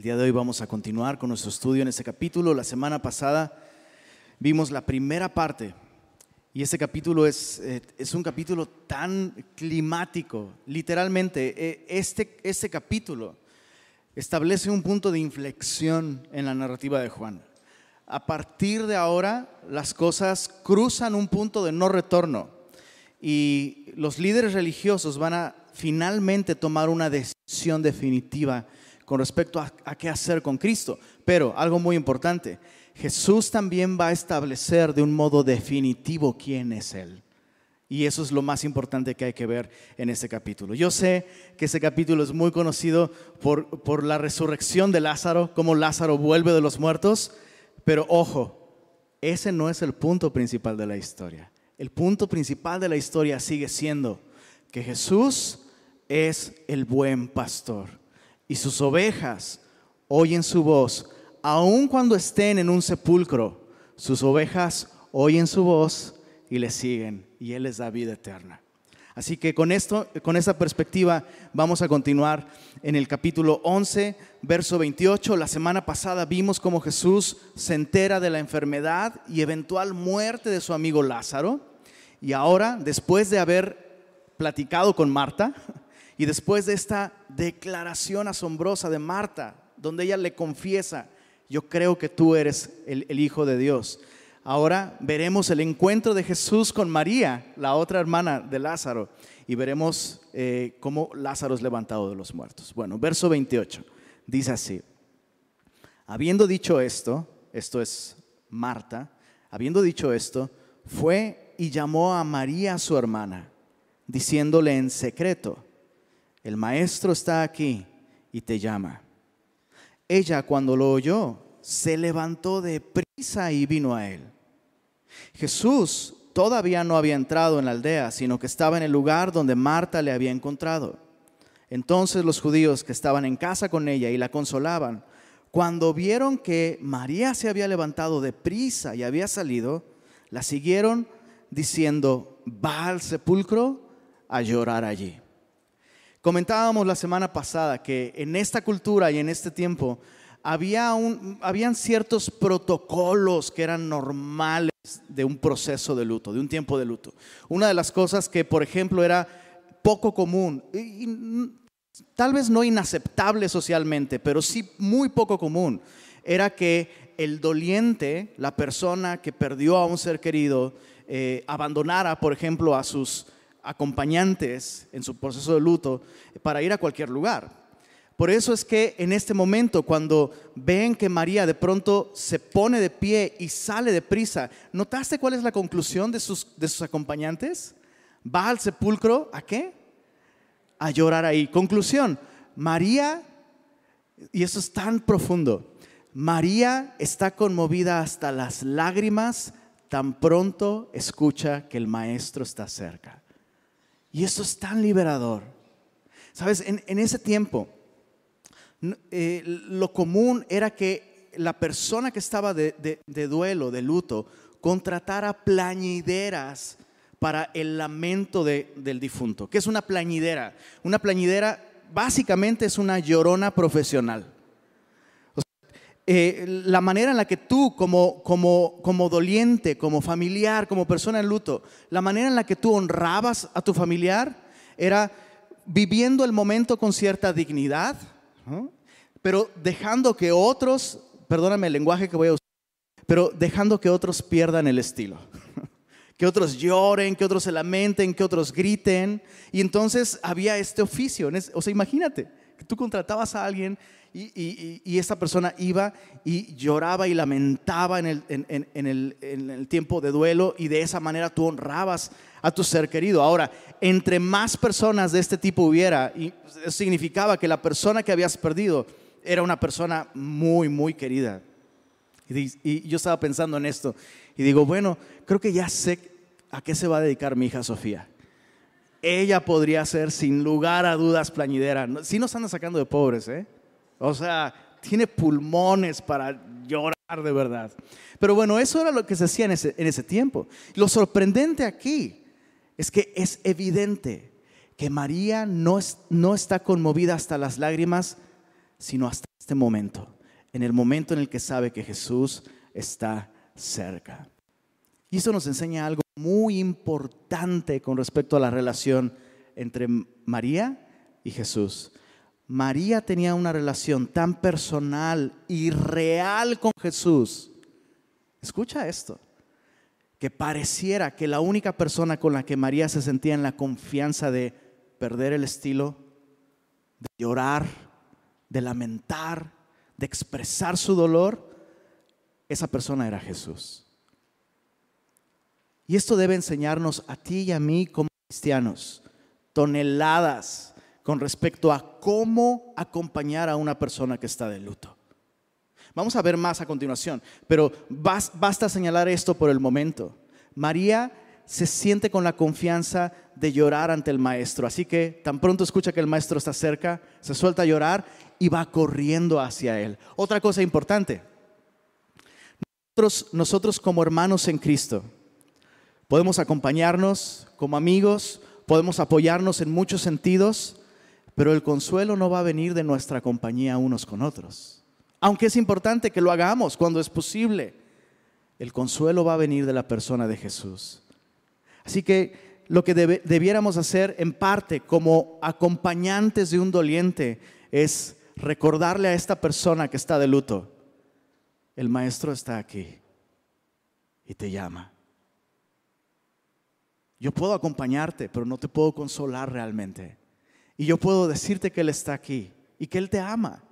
El día de hoy vamos a continuar con nuestro estudio en este capítulo. La semana pasada vimos la primera parte y este capítulo es, eh, es un capítulo tan climático. Literalmente, eh, este, este capítulo establece un punto de inflexión en la narrativa de Juan. A partir de ahora, las cosas cruzan un punto de no retorno y los líderes religiosos van a finalmente tomar una decisión definitiva con respecto a, qué hacer con Cristo. Pero algo muy importante, Jesús también va a establecer de un modo definitivo quién es Él. Y eso es lo más importante que hay que ver en este capítulo. Yo sé que este capítulo es muy conocido por, por la resurrección de Lázaro, cómo Lázaro vuelve de los muertos, pero ojo, ese no es el punto principal de la historia. El punto principal de la historia sigue siendo que Jesús es el buen pastor y sus ovejas oyen su voz, aun cuando estén en un sepulcro, sus ovejas oyen su voz y le siguen, y Él les da vida eterna. Así que con esto, con esta perspectiva, vamos a continuar en el capítulo 11, verso 28. La semana pasada vimos cómo Jesús se entera de la enfermedad y eventual muerte de su amigo Lázaro. Y ahora, después de haber platicado con Marta, y después de esta declaración asombrosa de Marta, donde ella le confiesa, yo creo que tú eres el, Hijo de Dios. Ahora veremos el encuentro de Jesús con María, la otra hermana de Lázaro, y veremos eh, cómo Lázaro es levantado de los muertos. Bueno, verso 28 dice así, habiendo dicho esto, esto es Marta, habiendo dicho esto, fue y llamó a María su hermana, diciéndole en secreto, el maestro está aquí y te llama. Ella cuando lo oyó, se levantó de prisa y vino a él. Jesús todavía no había entrado en la aldea, sino que estaba en el lugar donde Marta le había encontrado. Entonces los judíos que estaban en casa con ella y la consolaban, cuando vieron que María se había levantado de prisa y había salido, la siguieron diciendo, va al sepulcro a llorar allí. Comentábamos la semana pasada que en esta cultura y en este tiempo había un, habían ciertos protocolos que eran normales de un proceso de luto, de un tiempo de luto. Una de las cosas que, por ejemplo, era poco común, tal vez no inaceptable socialmente, pero sí muy poco común, era que el doliente, la persona que perdió a un ser querido, eh, abandonara, por ejemplo, a sus acompañantes en su proceso de luto para ir a cualquier lugar. Por eso es que en este momento, cuando ven que María de pronto se pone de pie y sale de prisa, ¿notaste cuál es la conclusión de sus, de sus acompañantes? Va al sepulcro, ¿a qué? A llorar ahí. Conclusión, María, y eso es tan profundo, María está conmovida hasta las lágrimas tan pronto escucha que el maestro está cerca. Y eso es tan liberador. Sabes, en, ese tiempo, eh, lo común era que la persona que estaba de, duelo, de luto, contratara plañideras para el lamento del difunto. ¿Qué es una plañidera? Una plañidera básicamente es una llorona profesional. Eh, la manera en la que tú como, como, como doliente, como familiar, como persona en luto, la manera en la que tú honrabas a tu familiar era viviendo el momento con cierta dignidad, pero dejando que otros, perdóname el lenguaje que voy a usar, pero dejando que otros pierdan el estilo. que otros lloren, que otros se lamenten, que otros griten. Y entonces había este oficio. O sea, imagínate, que tú contratabas a alguien y, esta persona iba y lloraba y lamentaba en el, tiempo de duelo y de esa manera tú honrabas a tu ser querido. Ahora, entre más personas de este tipo hubiera, y significaba que la persona que habías perdido era una persona muy, muy querida. Y, y yo estaba pensando en esto y digo, bueno, creo que ya sé a qué se va a dedicar mi hija Sofía ella podría ser sin lugar a dudas plañidera. Si nos anda sacando de pobres, ¿eh? O sea, tiene pulmones para llorar de verdad. Pero bueno, eso era lo que se hacía en ese, tiempo. Lo sorprendente aquí es que es evidente que María no, no está conmovida hasta las lágrimas sino hasta este momento, en el momento en el que sabe que Jesús está cerca. Y eso nos enseña algo muy importante con respecto a la relación entre María y Jesús. María tenía una relación tan personal y real con Jesús. Escucha esto, que pareciera que la única persona con la que María se sentía en la confianza de perder el estilo, de llorar, de lamentar, de expresar su dolor, esa persona era Jesús. Y esto debe enseñarnos a ti y a mí como cristianos toneladas con respecto a cómo acompañar a una persona que está de luto. Vamos a ver más a continuación, pero basta señalar esto por el momento. María se siente con la confianza de llorar ante el maestro, así que tan pronto escucha que el maestro está cerca, se suelta a llorar y va corriendo hacia él. Otra cosa importante, nosotros, nosotros como hermanos en Cristo podemos acompañarnos como amigos, podemos apoyarnos en muchos sentidos, pero el consuelo no va a venir de nuestra compañía unos con otros. Aunque es importante que lo hagamos cuando es posible, el consuelo va a venir de la persona de Jesús. Así que lo que debiéramos hacer en parte como acompañantes de un doliente es recordarle a esta persona que está de luto, el maestro está aquí y te llama. Yo puedo acompañarte, pero no te puedo consolar realmente. Y yo puedo decirte que Él está aquí y que Él te ama.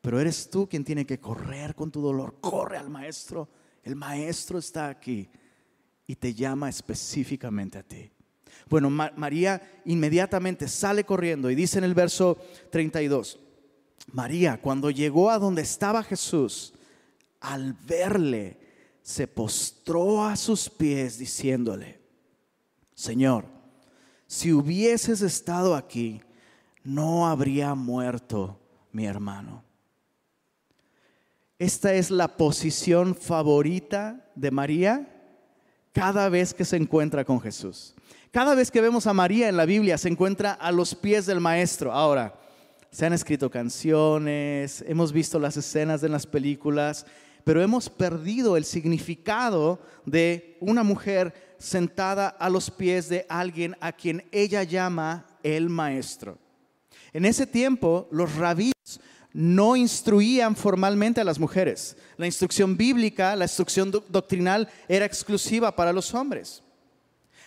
Pero eres tú quien tiene que correr con tu dolor. Corre al Maestro. El Maestro está aquí y te llama específicamente a ti. Bueno, María inmediatamente sale corriendo y dice en el verso 32, María cuando llegó a donde estaba Jesús, al verle, se postró a sus pies diciéndole, Señor, si hubieses estado aquí, no habría muerto mi hermano. Esta es la posición favorita de María cada vez que se encuentra con Jesús. Cada vez que vemos a María en la Biblia se encuentra a los pies del Maestro. Ahora, se han escrito canciones, hemos visto las escenas de las películas, pero hemos perdido el significado de una mujer sentada a los pies de alguien a quien ella llama el maestro. En ese tiempo, los rabinos no instruían formalmente a las mujeres. La instrucción bíblica, la instrucción doctrinal era exclusiva para los hombres.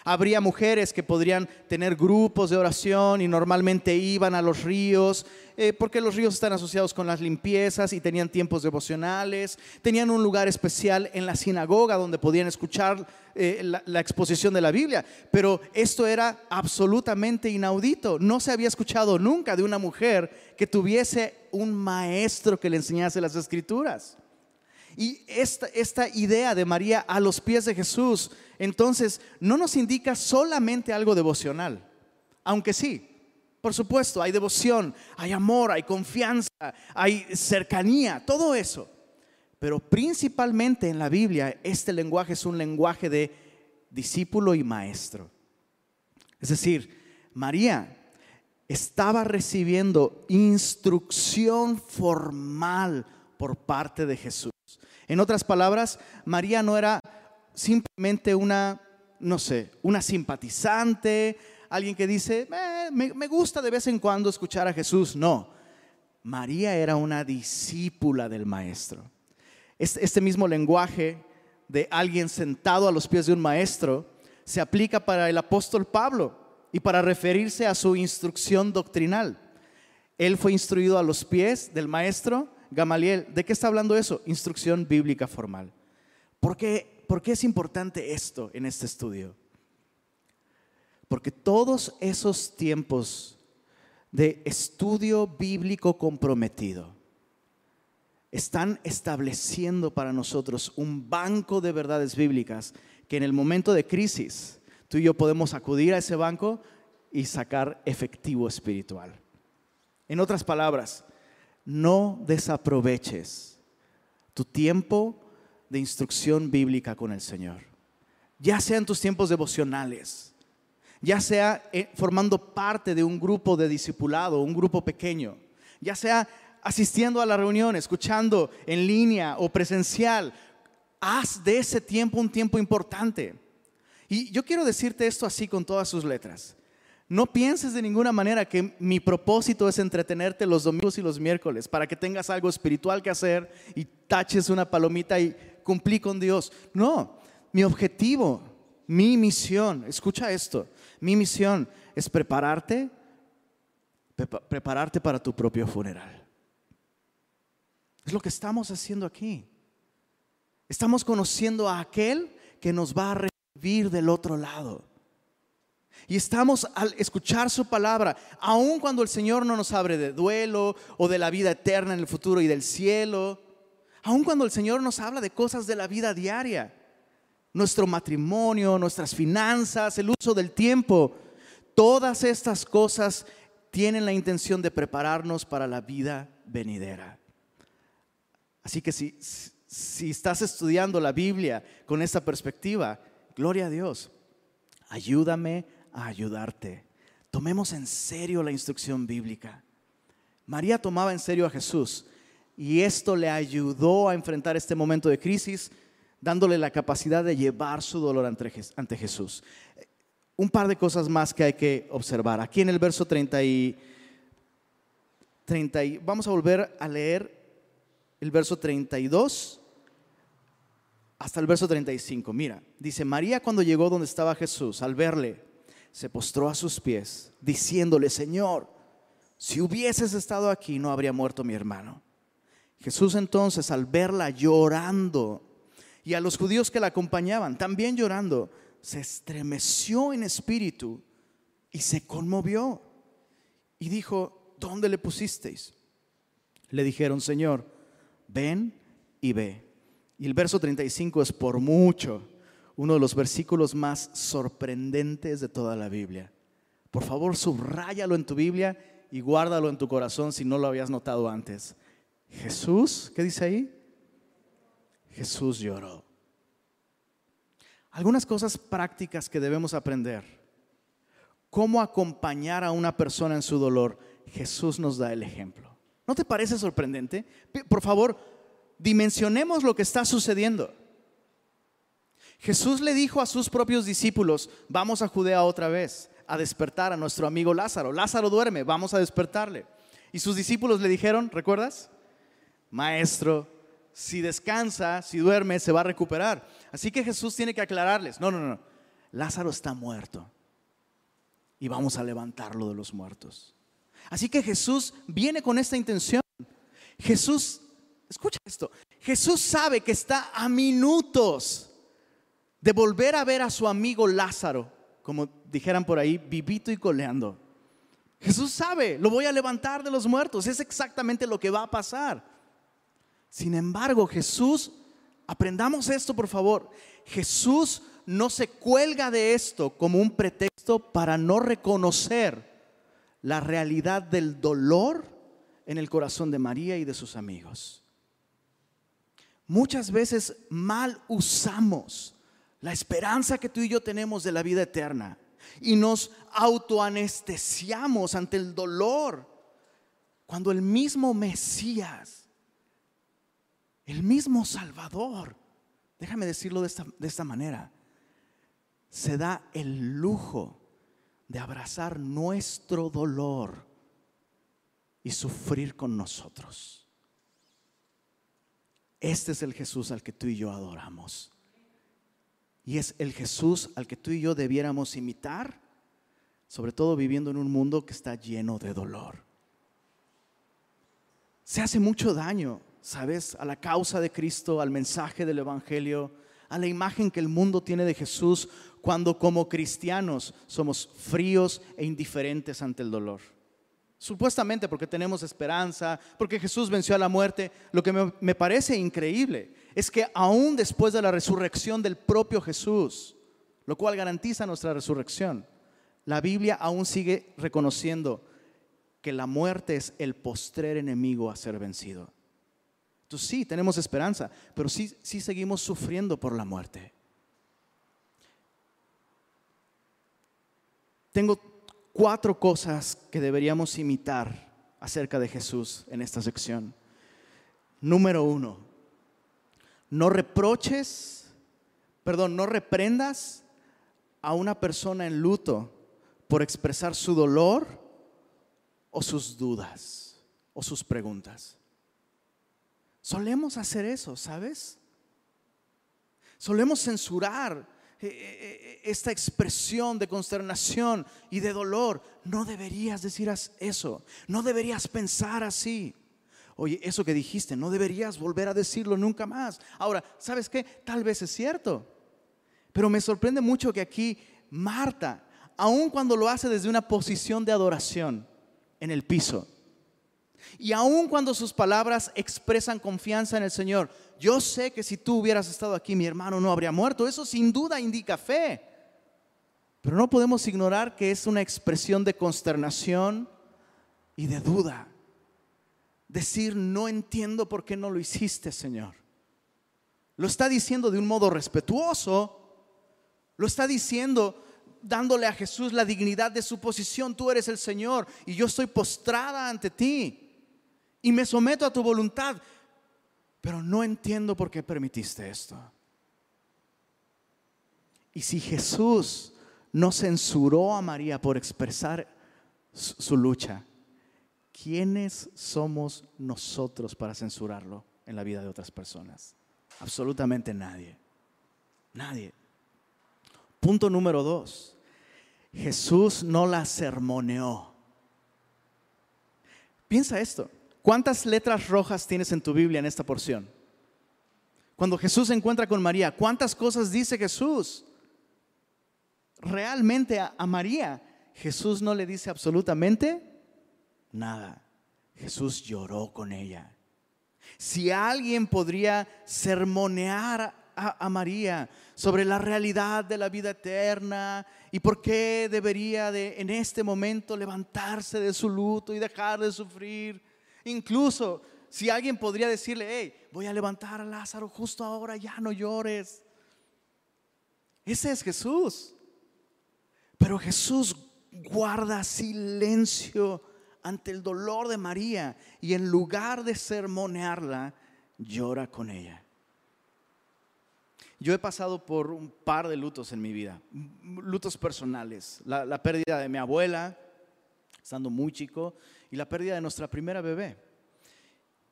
Habría mujeres que podrían tener grupos de oración y normalmente iban a los ríos, eh, porque los ríos están asociados con las limpiezas y tenían tiempos devocionales, tenían un lugar especial en la sinagoga donde podían escuchar eh, la, la exposición de la Biblia, pero esto era absolutamente inaudito, no se había escuchado nunca de una mujer que tuviese un maestro que le enseñase las escrituras. Y esta, idea de María a los pies de Jesús, entonces, no nos indica solamente algo devocional, aunque sí, por supuesto, hay devoción, hay amor, hay confianza, hay cercanía, todo eso. Pero principalmente en la Biblia, este lenguaje es un lenguaje de discípulo y maestro. Es decir, María estaba recibiendo instrucción formal por parte de Jesús. En otras palabras, María no era simplemente una, no sé, una simpatizante, alguien que dice, eh, me, gusta de vez en cuando escuchar a Jesús. No, María era una discípula del Maestro. Este, este mismo lenguaje de alguien sentado a los pies de un maestro se aplica para el apóstol Pablo y para referirse a su instrucción doctrinal. Él fue instruido a los pies del maestro Gamaliel, ¿de qué está hablando eso? Instrucción bíblica formal. ¿Por qué, ¿Por qué es importante esto en este estudio? Porque todos esos tiempos de estudio bíblico comprometido están estableciendo para nosotros un banco de verdades bíblicas que en el momento de crisis tú y yo podemos acudir a ese banco y sacar efectivo espiritual. En otras palabras, no desaproveches tu tiempo de instrucción bíblica con el Señor. Ya sea en tus tiempos devocionales, ya sea eh, formando parte de un grupo de discipulado, un grupo pequeño, ya sea asistiendo a la reunión, escuchando en línea o presencial, haz de ese tiempo un tiempo importante. Y yo quiero decirte esto así con todas sus letras. No pienses de ninguna manera que mi propósito es entretenerte los domingos y los miércoles para que tengas algo espiritual que hacer y taches una palomita y cumplí con Dios. No, mi objetivo, mi misión, escucha esto, mi misión es prepararte, prepararte para tu propio funeral. Es lo que estamos haciendo aquí. Estamos conociendo a aquel que nos va a recibir del otro lado. Y estamos al escuchar su palabra, aun cuando el Señor no nos abre de duelo o de la vida eterna en el futuro y del cielo, aun cuando el Señor nos habla de cosas de la vida diaria, nuestro matrimonio, nuestras finanzas, el uso del tiempo, todas estas cosas tienen la intención de prepararnos para la vida venidera. Así que si, si estás estudiando la Biblia con esta perspectiva, gloria a Dios, ayúdame a ayudarte. Tomemos en serio la instrucción bíblica. María tomaba en serio a Jesús y esto le ayudó a enfrentar este momento de crisis, dándole la capacidad de llevar su dolor ante Jesús. Un par de cosas más que hay que observar. Aquí en el verso 30 y, 30 y vamos a volver a leer el verso 32 hasta el verso 35. Mira, dice, María cuando llegó donde estaba Jesús, al verle, se postró a sus pies, diciéndole, Señor, si hubieses estado aquí, no habría muerto mi hermano. Jesús entonces, al verla llorando, y a los judíos que la acompañaban, también llorando, se estremeció en espíritu y se conmovió. Y dijo, ¿dónde le pusisteis? Le dijeron, Señor, ven y ve. Y el verso 35 es por mucho uno de los versículos más sorprendentes de toda la Biblia. Por favor, subráyalo en tu Biblia y guárdalo en tu corazón si no lo habías notado antes. Jesús, ¿qué dice ahí? Jesús lloró. Algunas cosas prácticas que debemos aprender. Cómo acompañar a una persona en su dolor. Jesús nos da el ejemplo. ¿No te parece sorprendente? Por favor, dimensionemos lo que está sucediendo. Jesús le dijo a sus propios discípulos, vamos a Judea otra vez a despertar a nuestro amigo Lázaro. Lázaro duerme, vamos a despertarle. Y sus discípulos le dijeron, ¿recuerdas? Maestro, si descansa, si duerme, se va a recuperar. Así que Jesús tiene que aclararles, no, no, no, Lázaro está muerto y vamos a levantarlo de los muertos. Así que Jesús viene con esta intención. Jesús, escucha esto, Jesús sabe que está a minutos de volver a ver a su amigo Lázaro, como dijeran por ahí, vivito y coleando. Jesús sabe, lo voy a levantar de los muertos, es exactamente lo que va a pasar. Sin embargo, Jesús, aprendamos esto por favor, Jesús no se cuelga de esto como un pretexto para no reconocer la realidad del dolor en el corazón de María y de sus amigos. Muchas veces mal usamos la esperanza que tú y yo tenemos de la vida eterna y nos autoanestesiamos ante el dolor cuando el mismo Mesías, el mismo Salvador, déjame decirlo de esta, de esta manera, se da el lujo de abrazar nuestro dolor y sufrir con nosotros. Este es el Jesús al que tú y yo adoramos. Y es el Jesús al que tú y yo debiéramos imitar, sobre todo viviendo en un mundo que está lleno de dolor. Se hace mucho daño, ¿sabes? A la causa de Cristo, al mensaje del Evangelio, a la imagen que el mundo tiene de Jesús cuando como cristianos somos fríos e indiferentes ante el dolor. Supuestamente porque tenemos esperanza, porque Jesús venció a la muerte. Lo que me, parece increíble es que aún después de la resurrección del propio Jesús, lo cual garantiza nuestra resurrección, la Biblia aún sigue reconociendo que la muerte es el postrer enemigo a ser vencido. Entonces sí, tenemos esperanza, pero sí, sí seguimos sufriendo por la muerte. Tengo cuatro cosas que deberíamos imitar acerca de Jesús en esta sección. Número uno, no reproches, perdón, no reprendas a una persona en luto por expresar su dolor o sus dudas o sus preguntas. Solemos hacer eso, ¿sabes? Solemos censurar eh, eh, eh, esta expresión de consternación y de dolor. No deberías decir eso, no deberías pensar así. Oye, eso que dijiste, no deberías volver a decirlo nunca más. Ahora, ¿sabes qué? Tal vez es cierto, pero me sorprende mucho que aquí Marta, aun cuando lo hace desde una posición de adoración en el piso, y aun cuando sus palabras expresan confianza en el Señor, yo sé que si tú hubieras estado aquí, mi hermano no habría muerto. Eso sin duda indica fe. Pero no podemos ignorar que es una expresión de consternación y de duda. Decir, no entiendo por qué no lo hiciste, Señor. Lo está diciendo de un modo respetuoso. Lo está diciendo dándole a Jesús la dignidad de su posición. Tú eres el Señor y yo estoy postrada ante ti y me someto a tu voluntad, pero no entiendo por qué permitiste esto. Y si Jesús no censuró a María por expresar su lucha, ¿quiénes somos nosotros para censurarlo en la vida de otras personas? Absolutamente nadie. Nadie. Punto número dos. Jesús no la sermoneó. Piensa esto. ¿Cuántas letras rojas tienes en tu Biblia en esta porción? Cuando Jesús se encuentra con María, ¿cuántas cosas dice Jesús? Realmente a, María, Jesús no le dice absolutamente nada. Jesús lloró con ella. Si alguien podría sermonear a, María sobre la realidad de la vida eterna y por qué debería de en este momento levantarse de su luto y dejar de sufrir, Incluso si alguien podría decirle, hey, voy a levantar a Lázaro justo ahora, ya no llores. Ese es Jesús. Pero Jesús guarda silencio ante el dolor de María y en lugar de sermonearla, llora con ella. Yo he pasado por un par de lutos en mi vida, lutos personales, la, pérdida de mi abuela, estando muy chico, y la pérdida de nuestra primera bebé.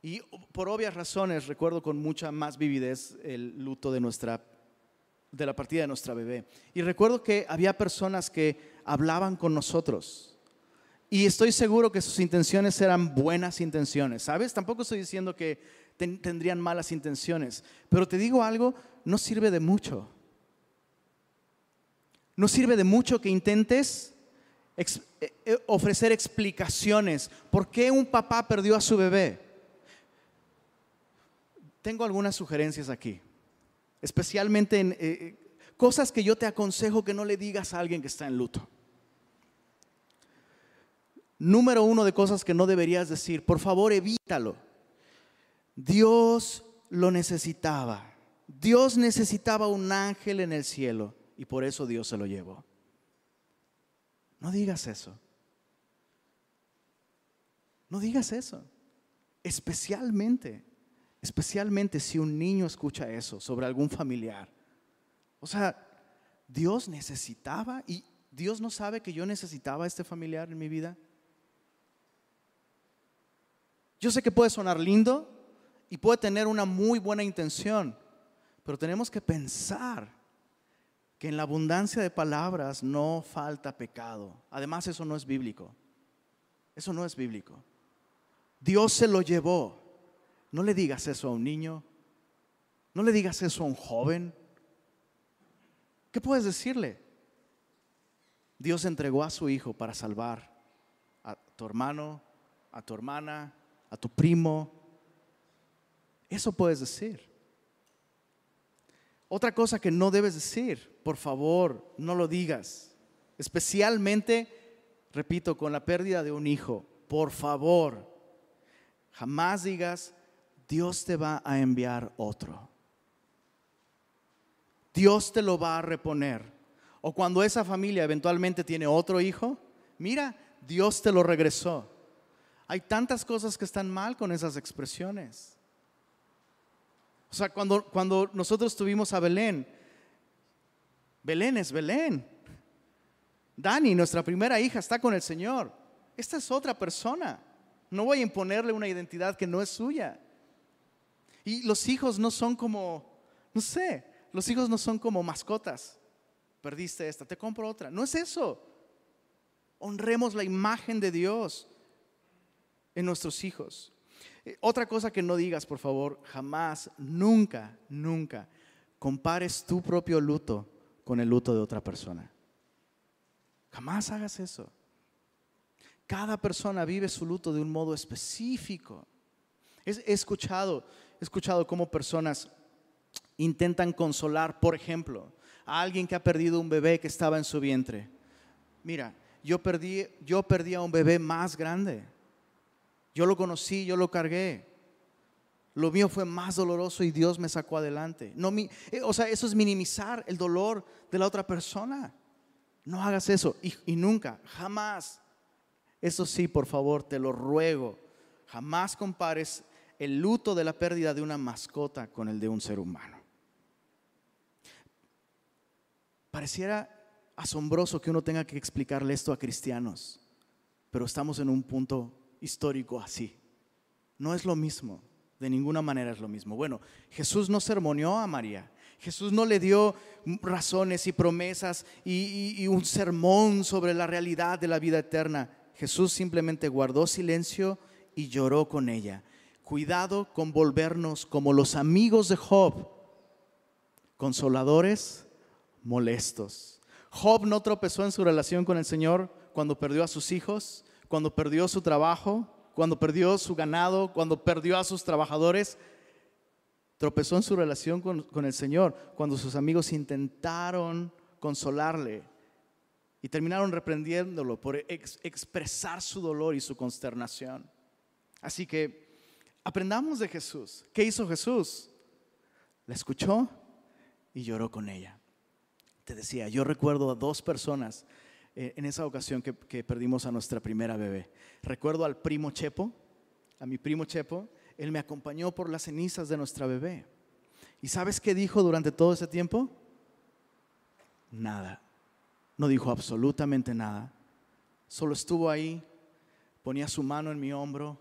Y por obvias razones recuerdo con mucha más vividez el luto de nuestra de la partida de nuestra bebé. Y recuerdo que había personas que hablaban con nosotros. Y estoy seguro que sus intenciones eran buenas intenciones, ¿sabes? Tampoco estoy diciendo que tendrían malas intenciones, pero te digo algo, no sirve de mucho. No sirve de mucho que intentes eh, eh, ofrecer explicaciones. ¿Por qué un papá perdió a su bebé? Tengo algunas sugerencias aquí, especialmente en eh, cosas que yo te aconsejo que no le digas a alguien que está en luto. Número uno de cosas que no deberías decir, por favor evítalo. Dios lo necesitaba. Dios necesitaba un ángel en el cielo y por eso Dios se lo llevó. No digas eso. No digas eso. Especialmente, especialmente si un niño escucha eso sobre algún familiar. O sea, Dios necesitaba y Dios no sabe que yo necesitaba a este familiar en mi vida. Yo sé que puede sonar lindo y puede tener una muy buena intención, pero tenemos que pensar que en la abundancia de palabras no falta pecado. Además, eso no es bíblico. Eso no es bíblico. Dios se lo llevó. No le digas eso a un niño. No le digas eso a un joven. ¿Qué puedes decirle? Dios entregó a su hijo para salvar a tu hermano, a tu hermana, a tu primo. Eso puedes decir. Otra cosa que no debes decir, por favor, no lo digas. Especialmente, repito, con la pérdida de un hijo. Por favor, jamás digas, Dios te va a enviar otro. Dios te lo va a reponer. O cuando esa familia eventualmente tiene otro hijo, mira, Dios te lo regresó. Hay tantas cosas que están mal con esas expresiones. O sea, cuando, cuando nosotros tuvimos a Belén, Belén es Belén. Dani, nuestra primera hija, está con el Señor. Esta es otra persona. No voy a imponerle una identidad que no es suya. Y los hijos no son como, no sé, los hijos no son como mascotas. Perdiste esta, te compro otra. No es eso. Honremos la imagen de Dios en nuestros hijos. Eh, otra cosa que no digas, por favor, jamás, nunca, nunca compares tu propio luto con el luto de otra persona. Jamás hagas eso. Cada persona vive su luto de un modo específico. He escuchado, he escuchado cómo personas intentan consolar, por ejemplo, a alguien que ha perdido un bebé que estaba en su vientre. Mira, yo perdí, yo perdí a un bebé más grande. Yo lo conocí, yo lo cargué. Lo mío fue más doloroso y Dios me sacó adelante. No, eh, o sea, eso es minimizar el dolor de la otra persona. No hagas eso y, y nunca, jamás. Eso sí, por favor, te lo ruego. Jamás compares el luto de la pérdida de una mascota con el de un ser humano. Pareciera asombroso que uno tenga que explicarle esto a cristianos, pero estamos en un punto histórico así. No es lo mismo, de ninguna manera es lo mismo. Bueno, Jesús no sermoneó a María, Jesús no le dio razones y promesas y, y un sermón sobre la realidad de la vida eterna. Jesús simplemente guardó silencio y lloró con ella. Cuidado con volvernos como los amigos de Job, consoladores, molestos. Job no tropezó en su relación con el Señor cuando perdió a sus hijos, cuando perdió su trabajo, cuando perdió su ganado, cuando perdió a sus trabajadores. Tropezó en su relación con, el Señor cuando sus amigos intentaron consolarle y terminaron reprendiéndolo por expresar su dolor y su consternación. Así que Aprendamos de Jesús. ¿Qué hizo Jesús? La escuchó y lloró con ella. Te decía, yo recuerdo a dos personas en esa ocasión que, que perdimos a nuestra primera bebé. Recuerdo al primo Chepo, a mi primo Chepo, él me acompañó por las cenizas de nuestra bebé. ¿Y sabes qué dijo durante todo ese tiempo? Nada. No dijo absolutamente nada. Solo estuvo ahí, ponía su mano en mi hombro,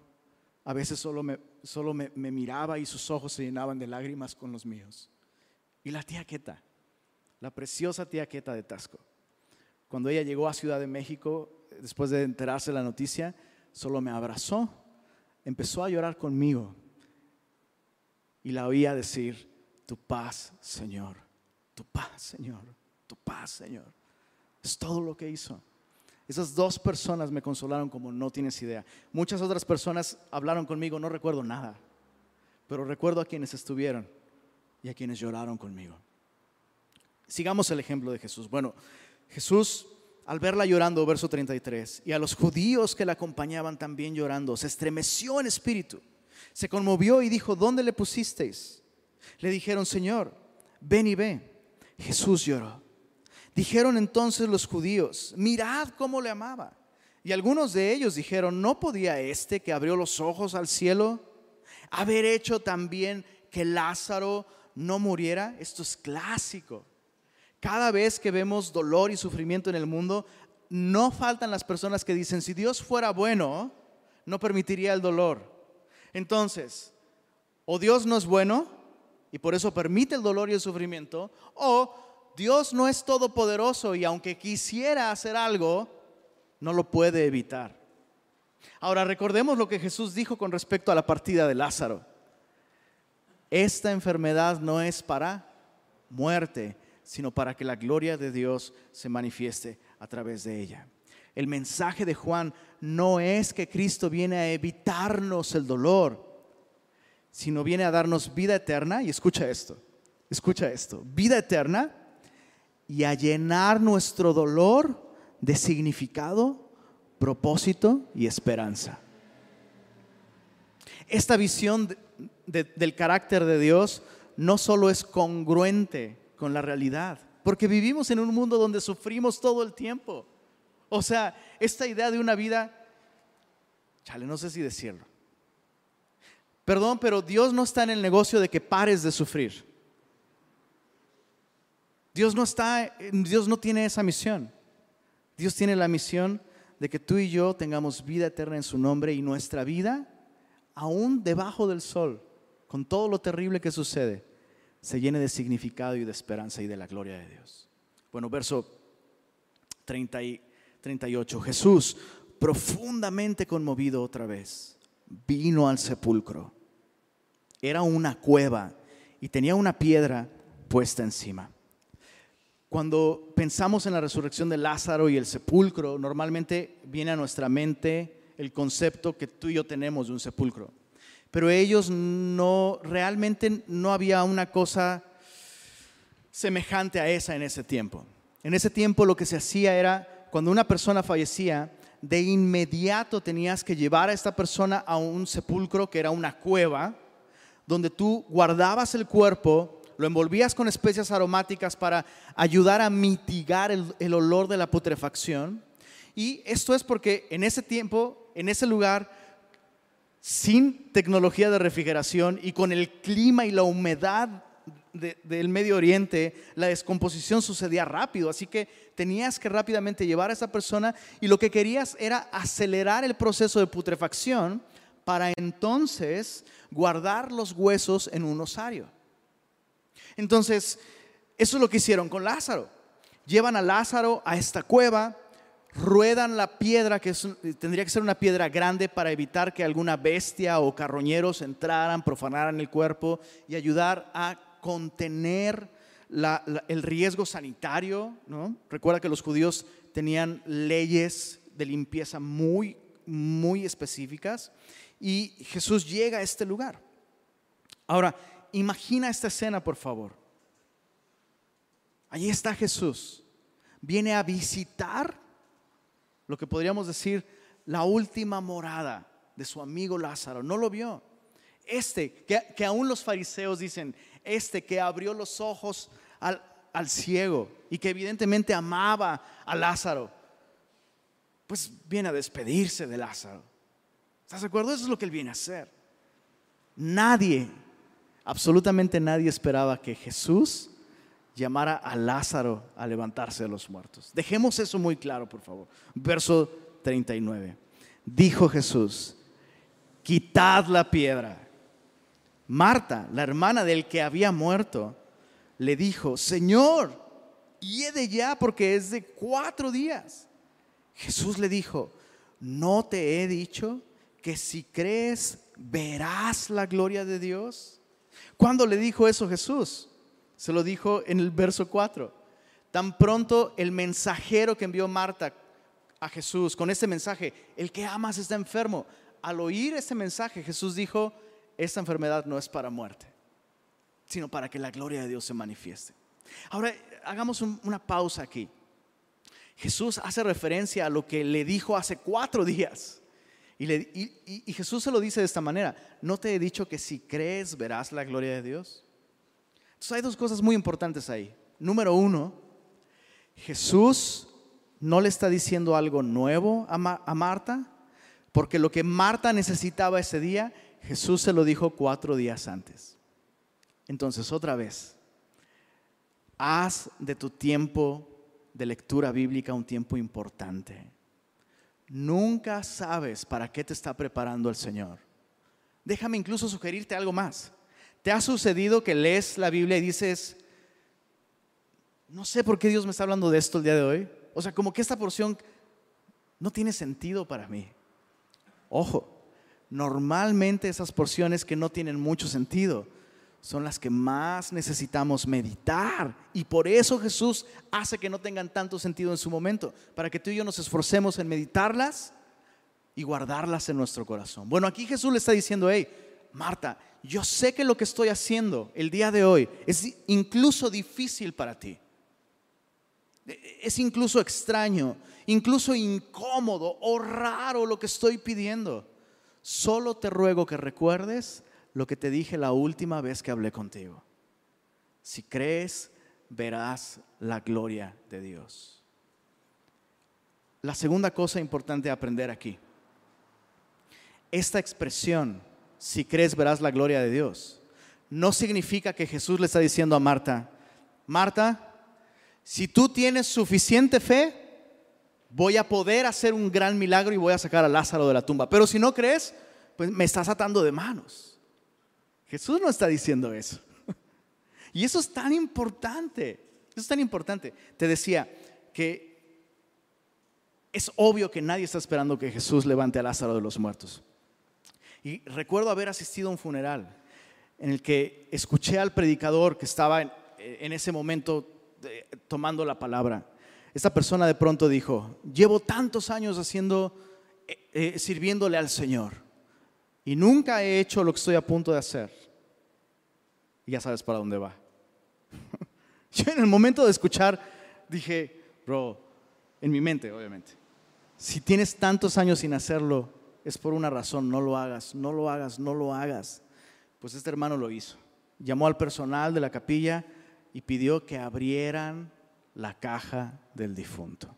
a veces solo me, solo me, miraba y sus ojos se llenaban de lágrimas con los míos. Y la tía Queta, la preciosa tía Queta de Tasco, cuando ella llegó a Ciudad de México, después de enterarse de la noticia, solo me abrazó, empezó a llorar conmigo y la oía decir, tu paz, Señor, tu paz, Señor, tu paz, Señor. Es todo lo que hizo. Esas dos personas me consolaron como no tienes idea. Muchas otras personas hablaron conmigo, no recuerdo nada, pero recuerdo a quienes estuvieron y a quienes lloraron conmigo. Sigamos el ejemplo de Jesús. Bueno, Jesús, al verla llorando, verso 33, y a los judíos que la acompañaban también llorando, se estremeció en espíritu, se conmovió y dijo, ¿dónde le pusisteis? Le dijeron, Señor, ven y ve. Jesús lloró. Dijeron entonces los judíos, mirad cómo le amaba. Y algunos de ellos dijeron, ¿no podía este que abrió los ojos al cielo haber hecho también que Lázaro no muriera? Esto es clásico. Cada vez que vemos dolor y sufrimiento en el mundo, no faltan las personas que dicen, si Dios fuera bueno, no permitiría el dolor. Entonces, o Dios no es bueno y por eso permite el dolor y el sufrimiento, o Dios no es todopoderoso y aunque quisiera hacer algo, no lo puede evitar. Ahora recordemos lo que Jesús dijo con respecto a la partida de Lázaro. Esta enfermedad no es para muerte, sino para que la gloria de Dios se manifieste a través de ella. El mensaje de Juan no es que Cristo viene a evitarnos el dolor, sino viene a darnos vida eterna. Y escucha esto, escucha esto, vida eterna y a llenar nuestro dolor de significado, propósito y esperanza. Esta visión del carácter de Dios no solo es congruente con la realidad, porque vivimos en un mundo donde sufrimos todo el tiempo. O sea, esta idea de una vida chale, no sé si decirlo. Perdón, pero Dios no está en el negocio de que pares de sufrir. Dios no está, Dios no tiene esa misión. Dios tiene la misión de que tú y yo tengamos vida eterna en su nombre y nuestra vida, aún debajo del sol, con todo lo terrible que sucede, se llene de significado y de esperanza y de la gloria de Dios. Bueno, verso 30 y 38. Jesús, profundamente conmovido otra vez, vino al sepulcro. Era una cueva y tenía una piedra puesta encima. Cuando pensamos en la resurrección de Lázaro y el sepulcro, normalmente viene a nuestra mente el concepto que tú y yo tenemos de un sepulcro. Pero ellos no, realmente no había una cosa semejante a esa en ese tiempo. En ese tiempo lo que se hacía era, cuando una persona fallecía, de inmediato tenías que llevar a esta persona a un sepulcro que era una cueva, donde tú guardabas el cuerpo, lo envolvías con especias aromáticas para ayudar a mitigar el, olor de la putrefacción. Y esto es porque en ese tiempo, en ese lugar, sin tecnología de refrigeración y con el clima y la humedad del Medio Oriente, la descomposición sucedía rápido, así que tenías que rápidamente llevar a esa persona y lo que querías era acelerar el proceso de putrefacción para entonces guardar los huesos en un osario. Entonces, eso es lo que hicieron con Lázaro. Llevan a Lázaro a esta cueva, ruedan la piedra, que tendría que ser una piedra grande para evitar que alguna bestia o carroñeros entraran, profanaran el cuerpo y ayudar a contener el riesgo sanitario. ¿no? Recuerda que los judíos tenían leyes de limpieza muy, muy específicas y Jesús llega a este lugar. Ahora, imagina esta escena, por favor. Allí está Jesús. Viene a visitar lo que podríamos decir la última morada de su amigo Lázaro. No lo vio. Este, que, que aún los fariseos dicen, este que abrió los ojos al, al ciego y que evidentemente amaba a Lázaro, pues viene a despedirse de Lázaro. ¿Estás de acuerdo? Eso es lo que él viene a hacer. Nadie, absolutamente nadie esperaba que Jesús llamara a Lázaro a levantarse de los muertos. Dejemos eso muy claro, por favor. Verso 39. Dijo Jesús, quitad la piedra. Marta, la hermana del que había muerto, le dijo, Señor, de ya porque es de cuatro días. Jesús le dijo, ¿no te he dicho que si crees verás la gloria de Dios? ¿Cuándo le dijo eso Jesús? Se lo dijo en el verso 4. Tan pronto el mensajero que envió Marta a Jesús con este mensaje, el que amas está enfermo. Al oír ese mensaje, Jesús dijo, esta enfermedad no es para muerte, sino para que la gloria de Dios se manifieste. Ahora, hagamos una pausa aquí. Jesús hace referencia a lo que le dijo hace cuatro días. Y, Jesús se lo dice de esta manera, ¿no te he dicho que si crees verás la gloria de Dios? Hay dos cosas muy importantes ahí. Número uno, Jesús no le está diciendo algo nuevo a Marta, porque lo que Marta necesitaba ese día Jesús se lo dijo cuatro días antes. Entonces, otra vez, haz de tu tiempo de lectura bíblica un tiempo importante. Nunca sabes para qué te está preparando el Señor. Déjame incluso sugerirte algo más. ¿Te ha sucedido que lees la Biblia y dices, no sé por qué Dios me está hablando de esto el día de hoy? O sea, como que esta porción no tiene sentido para mí. Ojo, normalmente esas porciones que no tienen mucho sentido son las que más necesitamos meditar. Y por eso Jesús hace que no tengan tanto sentido en su momento, para que tú y yo nos esforcemos en meditarlas y guardarlas en nuestro corazón. Bueno, aquí Jesús le está diciendo, hey, Marta, yo sé que lo que estoy haciendo el día de hoy es incluso difícil para ti. Es incluso extraño, incluso incómodo o raro lo que estoy pidiendo. Solo te ruego que recuerdes lo que te dije la última vez que hablé contigo. Si crees, verás la gloria de Dios. La segunda cosa importante aprender aquí esta expresión, si crees verás la gloria de Dios, no significa que Jesús le está diciendo a Marta, Marta, si tú tienes suficiente fe, voy a poder hacer un gran milagro y voy a sacar a Lázaro de la tumba. Pero si no crees, pues me estás atando de manos. Jesús no está diciendo eso. Y eso es tan importante. Eso es tan importante. Te decía que es obvio que nadie está esperando que Jesús levante a Lázaro de los muertos. Y recuerdo haber asistido a un funeral en el que escuché al predicador que estaba en, ese momento eh, tomando la palabra. Esta persona de pronto dijo, llevo tantos años haciendo, eh, eh, sirviéndole al Señor y nunca he hecho lo que estoy a punto de hacer. Y ya sabes para dónde va. Yo en el momento de escuchar dije, bro, en mi mente obviamente, si tienes tantos años sin hacerlo, es por una razón, no lo hagas, no lo hagas, no lo hagas. Pues este hermano lo hizo. Llamó al personal de la capilla y pidió que abrieran la caja del difunto.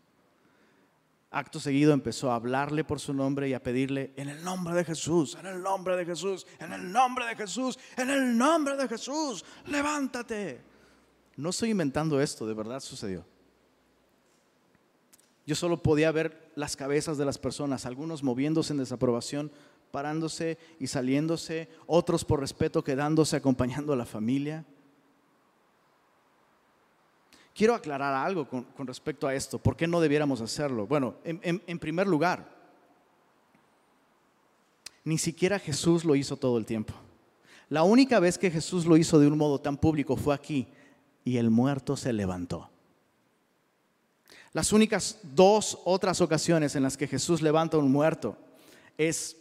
Acto seguido empezó a hablarle por su nombre y a pedirle, en el nombre de Jesús, en el nombre de Jesús, en el nombre de Jesús, en el nombre de Jesús, levántate. No estoy inventando esto, de verdad sucedió. Yo solo podía ver las cabezas de las personas, algunos moviéndose en desaprobación, parándose y saliéndose, otros por respeto quedándose acompañando a la familia. Quiero aclarar algo con, respecto a esto. ¿Por qué no debiéramos hacerlo? Bueno, en primer lugar, ni siquiera Jesús lo hizo todo el tiempo. La única vez que Jesús lo hizo de un modo tan público fue aquí y el muerto se levantó. Las únicas dos otras ocasiones en las que Jesús levanta a un muerto es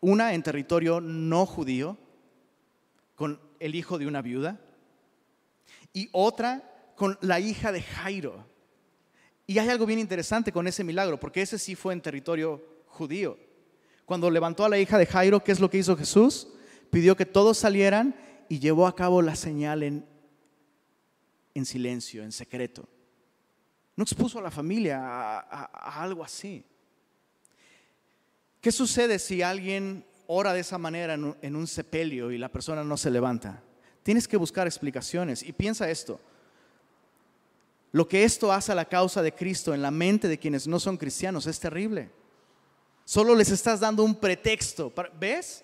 una en territorio no judío, con el hijo de una viuda, y otra con la hija de Jairo. Y hay algo bien interesante con ese milagro, porque ese sí fue en territorio judío. Cuando levantó a la hija de Jairo, ¿qué es lo que hizo Jesús? Pidió que todos salieran y llevó a cabo la señal en, en silencio, en secreto. No expuso a la familia a, algo así. ¿Qué sucede si alguien ora de esa manera en un, sepelio y la persona no se levanta? Tienes que buscar explicaciones y piensa esto. Lo que esto hace a la causa de Cristo en la mente de quienes no son cristianos es terrible. Solo les estás dando un pretexto. ¿Ves?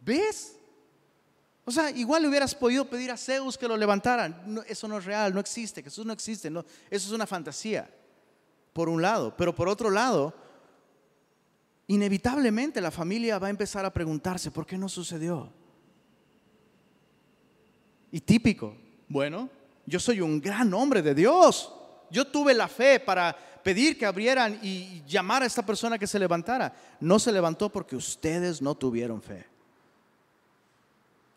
¿Ves? O sea, igual le hubieras podido pedir a Zeus que lo levantara. eso no es real, no existe, Jesús no existe, no, eso es una fantasía, por un lado. Pero por otro lado, inevitablemente la familia va a empezar a preguntarse, ¿por qué no sucedió? Y típico, bueno, yo soy un gran hombre de Dios. Yo tuve la fe para pedir que abrieran y llamar a esta persona que se levantara. No se levantó porque ustedes no tuvieron fe.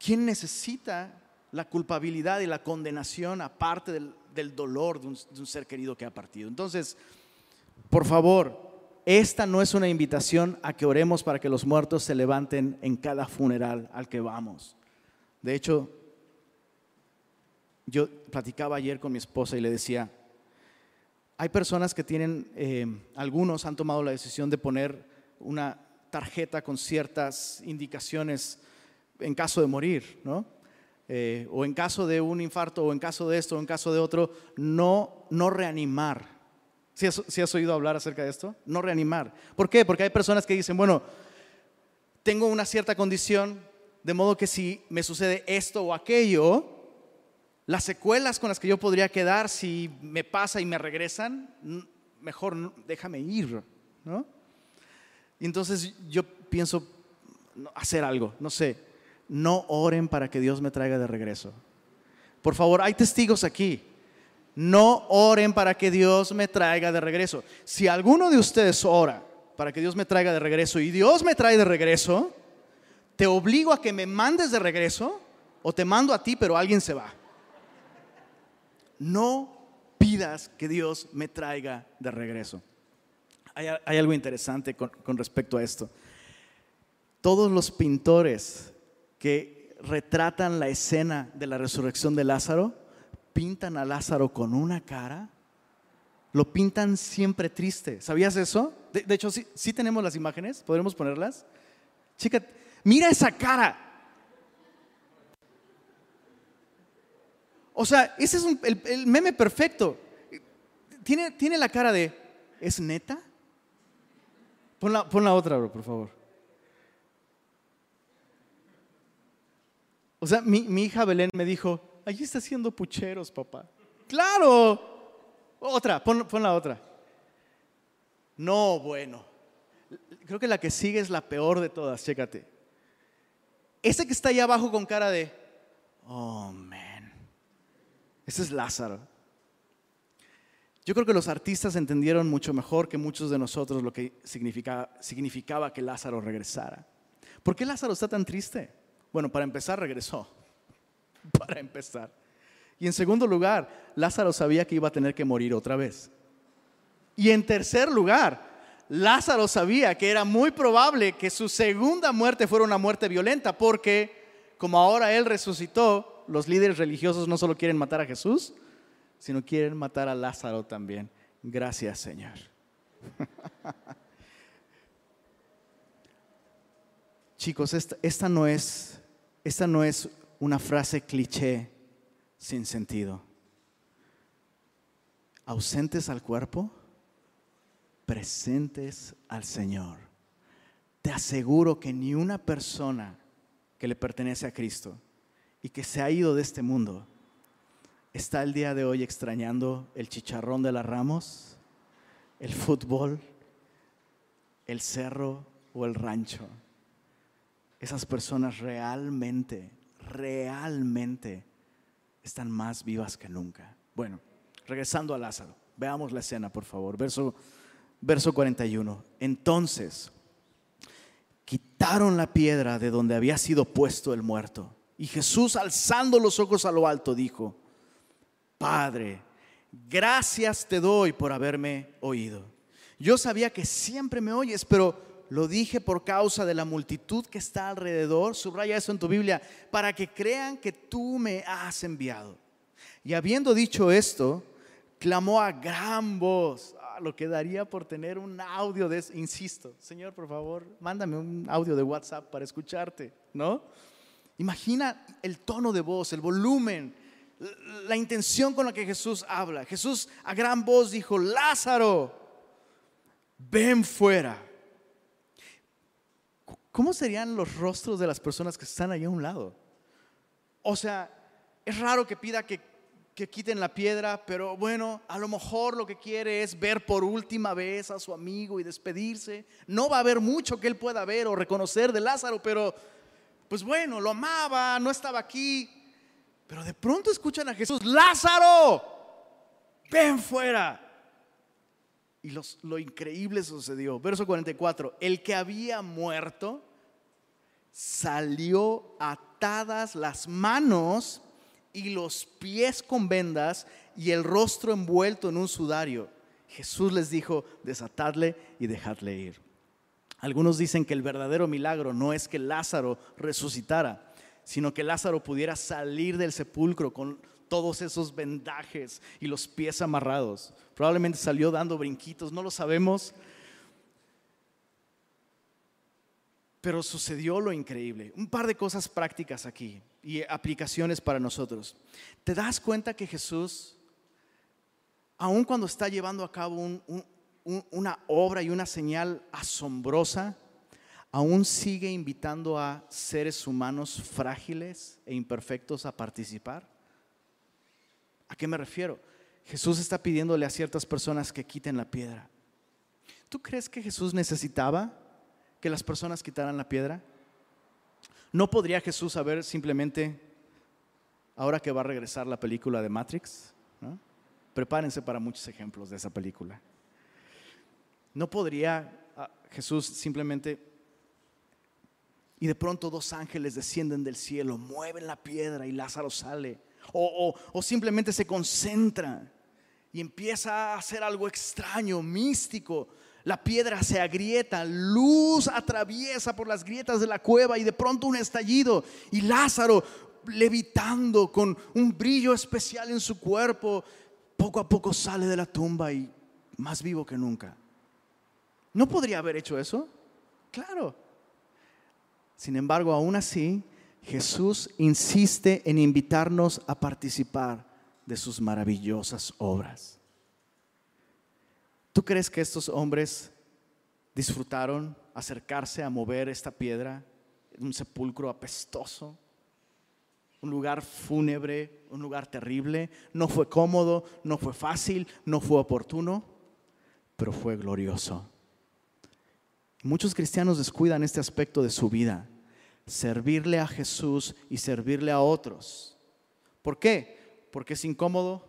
¿Quién necesita la culpabilidad y la condenación aparte del, dolor de un, de un ser querido que ha partido? Entonces, por favor, esta no es una invitación a que oremos para que los muertos se levanten en cada funeral al que vamos. De hecho, yo platicaba ayer con mi esposa y le decía, hay personas que tienen, eh, algunos han tomado la decisión de poner una tarjeta con ciertas indicaciones en caso de morir, ¿no? Eh, o en caso de un infarto, o en caso de esto, o en caso de otro, no, no reanimar. ¿Sí has, oído hablar acerca de esto? No reanimar. ¿Por qué? Porque hay personas que dicen, bueno, tengo una cierta condición, de modo que si me sucede esto o aquello, las secuelas con las que yo podría quedar si me pasa y me regresan, mejor déjame ir, ¿no? Y entonces yo pienso hacer algo, no sé, no oren para que Dios me traiga de regreso. Por favor, hay testigos aquí. No oren para que Dios me traiga de regreso. Si alguno de ustedes ora para que Dios me traiga de regreso y Dios me trae de regreso, te obligo a que me mandes de regreso o te mando a ti, pero alguien se va. No pidas que Dios me traiga de regreso. Hay, algo interesante con respecto a esto. Todos los pintores que retratan la escena de la resurrección de Lázaro, pintan a Lázaro con una cara lo pintan siempre triste. ¿Sabías eso? De, hecho, sí, tenemos las imágenes, ¿podremos ponerlas? Chica, mira esa cara. O sea, ese es el, meme perfecto. Tiene, tiene la cara de, ¿es neta? Pon la, pon la otra, bro, por favor. O sea, mi, mi hija Belén me dijo, allí está haciendo pucheros, papá. Claro, otra, pon, la otra. No, bueno. Creo que la que sigue es la peor de todas, chécate. Ese que está ahí abajo con cara de, oh, man. Ese es Lázaro. Yo creo que los artistas entendieron mucho mejor que muchos de nosotros lo que significaba, significaba que Lázaro regresara. ¿Por qué Lázaro está tan triste? Bueno, para empezar, regresó. Para empezar. Y en segundo lugar, Lázaro sabía que iba a tener que morir otra vez. Y en tercer lugar, Lázaro sabía que era muy probable que su segunda muerte fuera una muerte violenta, porque como ahora él resucitó, los líderes religiosos no solo quieren matar a Jesús, sino quieren matar a Lázaro también. Gracias, Señor. Chicos, esta, esta, no es, esta no es una frase cliché sin sentido. Ausentes al cuerpo, presentes al Señor. Te aseguro que ni una persona que le pertenece a Cristo y que se ha ido de este mundo está el día de hoy extrañando el chicharrón de las ramos, el fútbol, el cerro o el rancho. Esas personas realmente, realmente están más vivas que nunca. Bueno, regresando a Lázaro, veamos la escena, por favor. Verso, verso 41. Entonces, quitaron la piedra de donde había sido puesto el muerto. Y Jesús, alzando los ojos a lo alto, dijo, Padre, gracias te doy por haberme oído. Yo sabía que siempre me oyes, pero lo dije por causa de la multitud que está alrededor, subraya eso en tu Biblia, para que crean que tú me has enviado. Y habiendo dicho esto, clamó a gran voz, ah, lo que daría por tener un audio de eso, insisto, Señor, por favor, mándame un audio de WhatsApp para escucharte, ¿no? Imagina el tono de voz, el volumen, la intención con la que Jesús habla. Jesús a gran voz dijo, Lázaro, ven fuera. ¿Cómo serían los rostros de las personas que están ahí a un lado? O sea, es raro que pida que, quiten la piedra, pero bueno, a lo mejor lo que quiere es ver por última vez a su amigo y despedirse. No va a haber mucho que él pueda ver o reconocer de Lázaro, pero pues bueno, lo amaba, no estaba aquí. Pero de pronto escuchan a Jesús, Lázaro, ven fuera. Y lo increíble sucedió. Verso 44, el que había muerto salió atadas las manos y los pies con vendas y el rostro envuelto en un sudario. Jesús les dijo, desatadle y dejadle ir. Algunos dicen que el verdadero milagro no es que Lázaro resucitara, sino que Lázaro pudiera salir del sepulcro con todos esos vendajes y los pies amarrados. Probablemente salió dando brinquitos, no lo sabemos, Pero sucedió lo increíble. Un par de cosas prácticas aquí y aplicaciones para nosotros. ¿Te das cuenta que Jesús, aun cuando está llevando a cabo una obra y una señal asombrosa, aún sigue invitando a seres humanos frágiles e imperfectos a participar? ¿A qué me refiero? Jesús está pidiéndole a ciertas personas que quiten la piedra. ¿Tú crees que Jesús necesitaba que las personas quitaran la piedra? ¿No podría Jesús haber simplemente, ahora que va a regresar la película de Matrix, prepárense para muchos ejemplos de esa película? ¿No podría ah, Jesús simplemente, y de pronto dos ángeles descienden del cielo, mueven la piedra y Lázaro sale? O, o simplemente se concentra y empieza a hacer algo extraño, místico, la piedra se agrieta, luz atraviesa por las grietas de la cueva y de pronto un estallido y Lázaro levitando con un brillo especial en su cuerpo, poco a poco sale de la tumba y más vivo que nunca. ¿No podría haber hecho eso? Claro. Sin embargo, aún así, Jesús insiste en invitarnos a participar de sus maravillosas obras. ¿Tú crees que estos hombres disfrutaron acercarse a mover esta piedra en un sepulcro apestoso? Un lugar fúnebre, un lugar terrible. No fue cómodo, no fue fácil, no fue oportuno, pero fue glorioso. Muchos cristianos descuidan este aspecto de su vida, servirle a Jesús y servirle a otros. ¿Por qué? Porque es incómodo,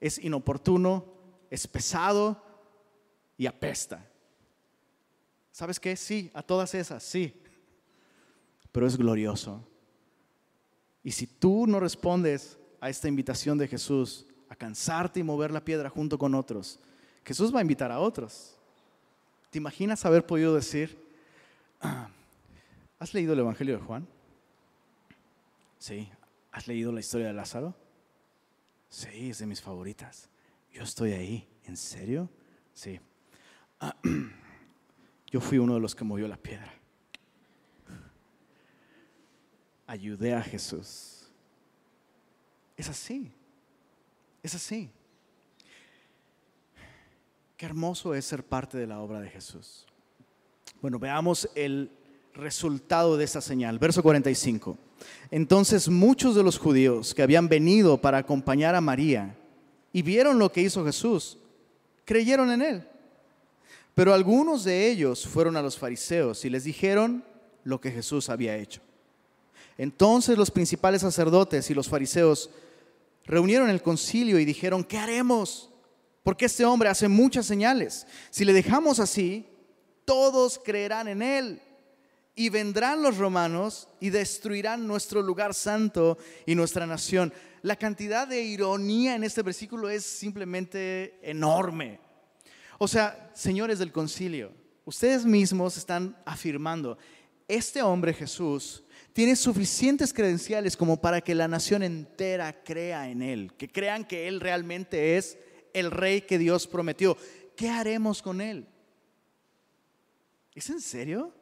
es inoportuno, es pesado y apesta. ¿Sabes qué? Sí, a todas esas, sí. Pero es glorioso. Y si tú no respondes a esta invitación de Jesús, a cansarte y mover la piedra junto con otros, Jesús va a invitar a otros. ¿Te imaginas haber podido decir, ah, ¿has leído el Evangelio de Juan? Sí. ¿Has leído la historia de Lázaro? Sí, es de mis favoritas. Yo estoy ahí. ¿En serio? Sí. yo fui uno de los que movió la piedra. Ayudé a Jesús. Es así. Es así. Qué hermoso es ser parte de la obra de Jesús. Bueno, veamos el resultado de esa señal. Verso 45. Entonces muchos de los judíos que habían venido para acompañar a María y vieron lo que hizo Jesús, creyeron en él. Pero algunos de ellos fueron a los fariseos y les dijeron lo que Jesús había hecho. Entonces los principales sacerdotes y los fariseos reunieron el concilio y dijeron, ¿qué haremos? Porque este hombre hace muchas señales. Si le dejamos así, todos creerán en él. Y vendrán los romanos y destruirán nuestro lugar santo y nuestra nación. La cantidad de ironía en este versículo es simplemente enorme. O sea, señores del concilio, ustedes mismos están afirmando, este hombre Jesús tiene suficientes credenciales como para que la nación entera crea en él, que crean que él realmente es el rey que Dios prometió. ¿Qué haremos con él? ¿Es en serio?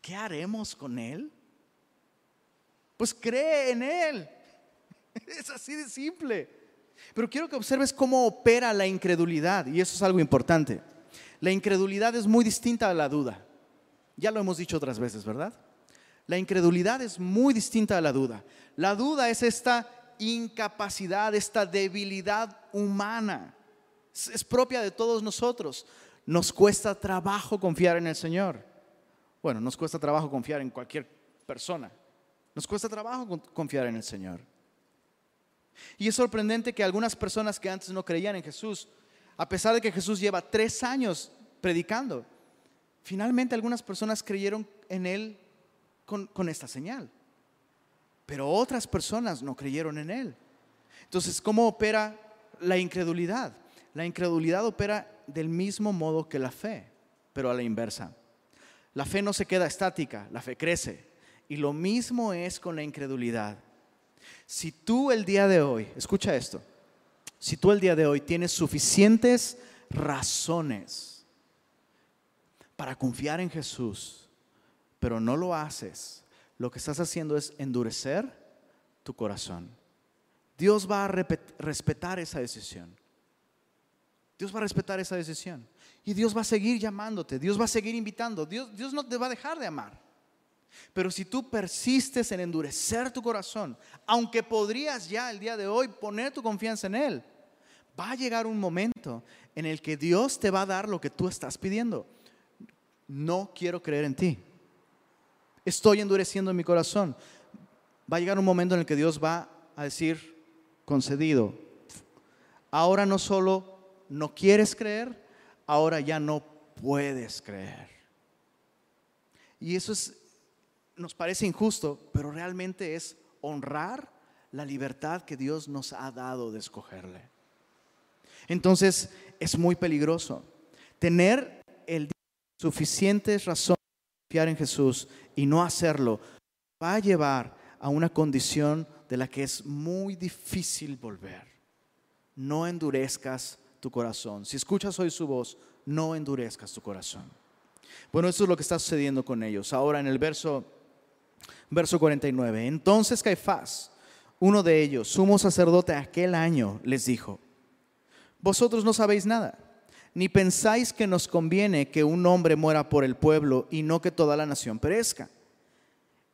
¿Qué haremos con él? Pues cree en él. Es así de simple. Pero quiero que observes cómo opera la incredulidad, y eso es algo importante. La incredulidad es muy distinta a la duda. Ya lo hemos dicho otras veces, ¿verdad? La incredulidad es muy distinta a la duda. La duda es esta incapacidad, esta debilidad humana. Es, propia de todos nosotros. Nos cuesta trabajo confiar en el Señor. Bueno, nos cuesta trabajo confiar en cualquier persona. Nos cuesta trabajo confiar en el Señor. Y es sorprendente que algunas personas que antes no creían en Jesús, a pesar de que Jesús lleva tres años predicando, finalmente algunas personas creyeron en Él con, esta señal. Pero otras personas no creyeron en Él. Entonces, ¿cómo opera la incredulidad? La incredulidad opera del mismo modo que la fe, pero a la inversa. La fe no se queda estática, la fe crece. Y lo mismo es con la incredulidad. Si tú el día de hoy, escucha esto, si tú el día de hoy tienes suficientes razones para confiar en Jesús, pero no lo haces, lo que estás haciendo es endurecer tu corazón. Dios va a respetar esa decisión. Dios va a respetar esa decisión. Y Dios va a seguir llamándote, Dios va a seguir invitando, Dios, Dios no te va a dejar de amar. Pero si tú persistes en endurecer tu corazón, aunque podrías ya el día de hoy poner tu confianza en Él, va a llegar un momento en el que Dios te va a dar lo que tú estás pidiendo. No quiero creer en ti. Estoy endureciendo mi corazón. Va a llegar un momento en el que Dios va a decir, concedido. Ahora no solo no quieres creer, ahora ya no puedes creer. Y eso es nos parece injusto, pero realmente es honrar la libertad que Dios nos ha dado de escogerle. Entonces es muy peligroso tener el suficientes razones de confiar en Jesús y no hacerlo va a llevar a una condición de la que es muy difícil volver. No endurezcas tu corazón. Si escuchas hoy su voz, no endurezcas tu corazón. Bueno, eso es lo que está sucediendo con ellos. Ahora en el verso, verso 49. Entonces Caifás, uno de ellos, sumo sacerdote aquel año, les dijo, vosotros no sabéis nada, ni pensáis que nos conviene que un hombre muera por el pueblo y no que toda la nación perezca.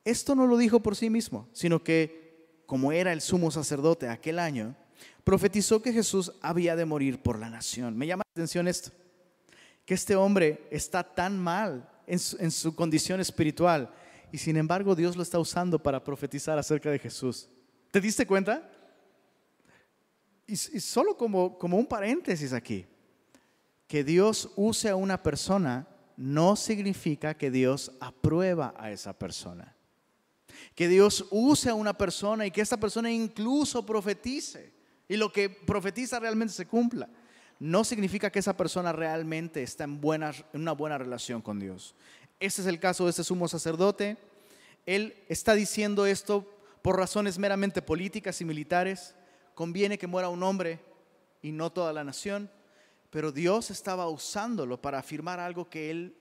Esto no lo dijo por sí mismo, sino que, como era el sumo sacerdote aquel año, profetizó que Jesús había de morir por la nación. Me llama la atención esto, que este hombre está tan mal en su, condición espiritual y sin embargo Dios lo está usando para profetizar acerca de Jesús. ¿Te diste cuenta? Y, solo como, un paréntesis aquí, que Dios use a una persona no significa que Dios aprueba a esa persona. Que Dios use a una persona y que esta persona incluso profetice y lo que profetiza realmente se cumpla, no significa que esa persona realmente está en, buena, en una buena relación con Dios. Este es el caso de este sumo sacerdote. Él está diciendo esto por razones meramente políticas y militares. Conviene que muera un hombre y no toda la nación, pero Dios estaba usándolo para afirmar algo que él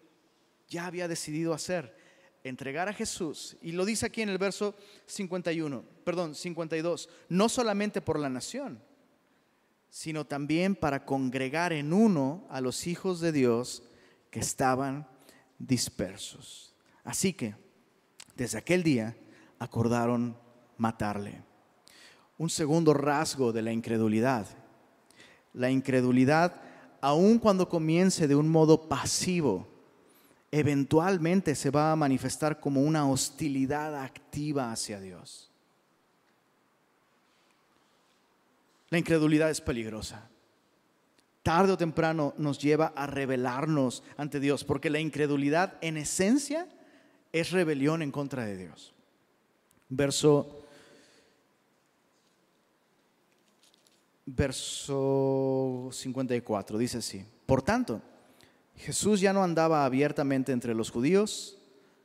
ya había decidido hacer entregar a Jesús, y lo dice aquí en el verso 51, perdón, 52, no solamente por la nación, sino también para congregar en uno a los hijos de Dios que estaban dispersos. Así que, desde aquel día, acordaron matarle. Un segundo rasgo de la incredulidad. La incredulidad, aun cuando comience de un modo pasivo, eventualmente se va a manifestar como una hostilidad activa hacia Dios. La incredulidad es peligrosa. Tarde o temprano nos lleva a rebelarnos ante Dios, porque la incredulidad en esencia es rebelión en contra de Dios. Verso verso 54 dice así: Por tanto, Jesús ya no andaba abiertamente entre los judíos,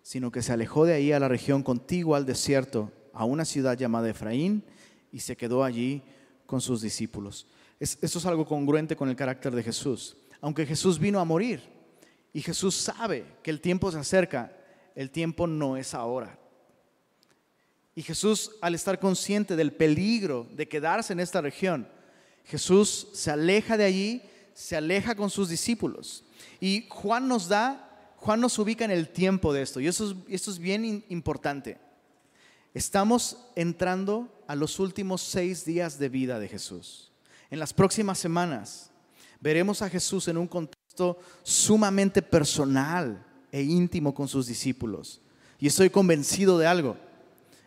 sino que se alejó de ahí a la región contigua al desierto, a una ciudad llamada Efraín, y se quedó allí con sus discípulos. esto es algo congruente con el carácter de Jesús. Aunque Jesús vino a morir y Jesús sabe que el tiempo se acerca, el tiempo no es ahora. Y Jesús, al estar consciente del peligro de quedarse en esta región, Jesús se aleja de allí, se aleja con sus discípulos. Y Juan nos da, Juan nos ubica en el tiempo de esto, y eso es, esto es bien importante. Estamos entrando a los últimos seis días de vida de Jesús. En las próximas semanas veremos a Jesús en un contexto sumamente personal e íntimo con sus discípulos. Y estoy convencido de algo.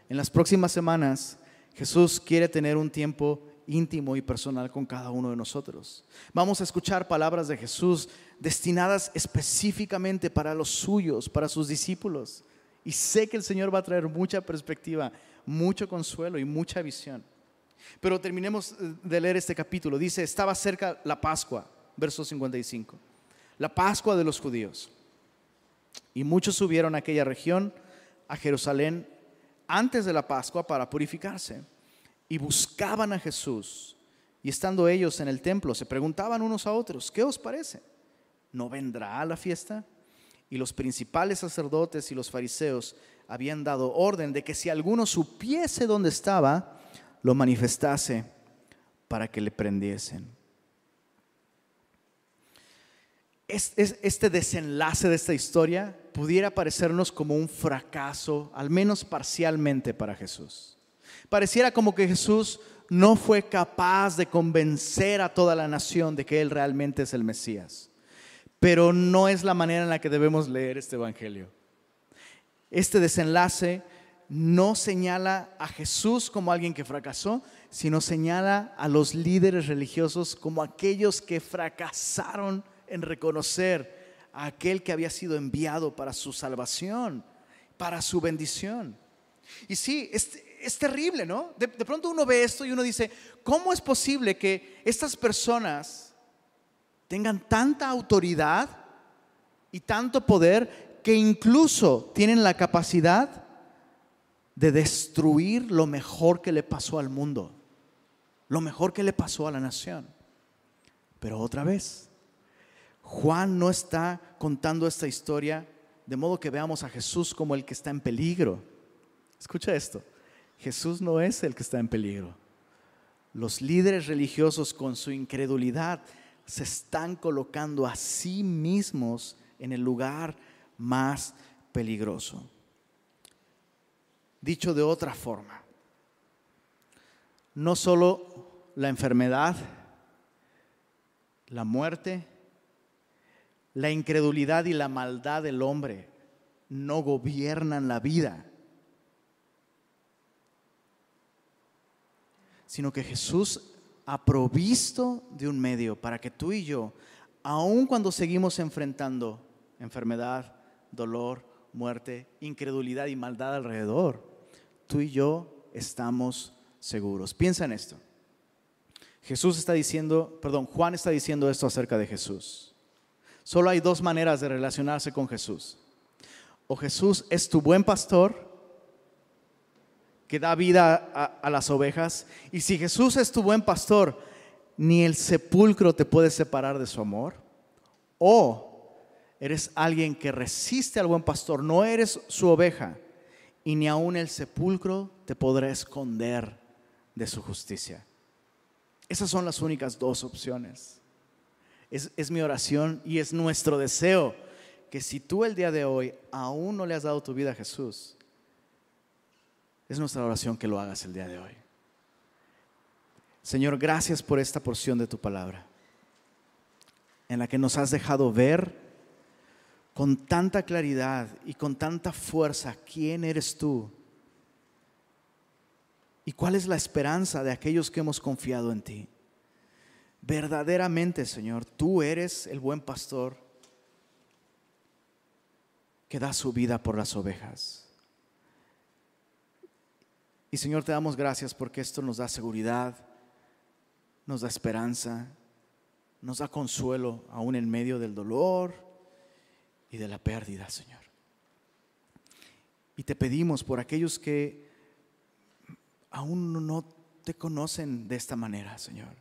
En las próximas semanas Jesús quiere tener un tiempo íntimo y personal con cada uno de nosotros. Vamos a escuchar palabras de Jesús destinadas específicamente para los suyos, para sus discípulos. Y sé que el Señor va a traer mucha perspectiva, mucho consuelo y mucha visión. Pero terminemos eh, de leer este capítulo. Dice, estaba cerca la Pascua, verso 55. La Pascua de los judíos. Y muchos subieron a aquella región, a Jerusalén, antes de la Pascua para purificarse y buscaban a Jesús. Y estando ellos en el templo, se preguntaban unos a otros, ¿qué os parece? ¿No vendrá a la fiesta? Y los principales sacerdotes y los fariseos habían dado orden de que si alguno supiese dónde estaba, lo manifestase para que le prendiesen. Este desenlace de esta historia pudiera parecernos como un fracaso, al menos parcialmente para Jesús. Pareciera como que Jesús no fue capaz de convencer a toda la nación de que Él realmente es el Mesías. Pero no es la manera en la que debemos leer este Evangelio. Este desenlace no señala a Jesús como alguien que fracasó, sino señala a los líderes religiosos como aquellos que fracasaron en reconocer a aquel que había sido enviado para su salvación, para su bendición. Y sí, es terrible, ¿no? De, pronto uno ve esto y uno dice, ¿cómo es posible que estas personas tengan tanta autoridad y tanto poder que incluso tienen la capacidad de destruir lo mejor que le pasó al mundo, lo mejor que le pasó a la nación? Pero otra vez, Juan no está contando esta historia de modo que veamos a Jesús como el que está en peligro. Escucha esto, Jesús no es el que está en peligro. Los líderes religiosos con su incredulidad se están colocando a sí mismos en el lugar más peligroso. Dicho de otra forma, no solo la enfermedad, la muerte, la incredulidad y la maldad del hombre no gobiernan la vida, sino que Jesús ha provisto de un medio para que tú y yo, aun cuando seguimos enfrentando enfermedad, dolor, muerte, incredulidad y maldad alrededor, tú y yo estamos seguros. Piensa en esto. Jesús está diciendo, perdón, Juan está diciendo esto acerca de Jesús. Solo hay dos maneras de relacionarse con Jesús. O Jesús es tu buen pastor que da vida a, las ovejas. Y si Jesús es tu buen pastor, ni el sepulcro te puede separar de su amor. O eres alguien que resiste al buen pastor, no eres su oveja, y ni aun el sepulcro te podrá esconder de su justicia. Esas son las únicas dos opciones. Es, es, mi oración y es nuestro deseo que si tú el día de hoy aún no le has dado tu vida a Jesús, es nuestra oración que lo hagas el día de hoy. Señor, gracias por esta porción de tu palabra, en la que nos has dejado ver con tanta claridad y con tanta fuerza quién eres tú y cuál es la esperanza de aquellos que hemos confiado en ti. Verdaderamente, Señor, tú eres el buen pastor que da su vida por las ovejas. Y Señor, te damos gracias porque esto nos da seguridad, nos da esperanza, nos da consuelo aún en medio del dolor y de la pérdida, Señor. Y te pedimos por aquellos que aún no te conocen de esta manera, Señor.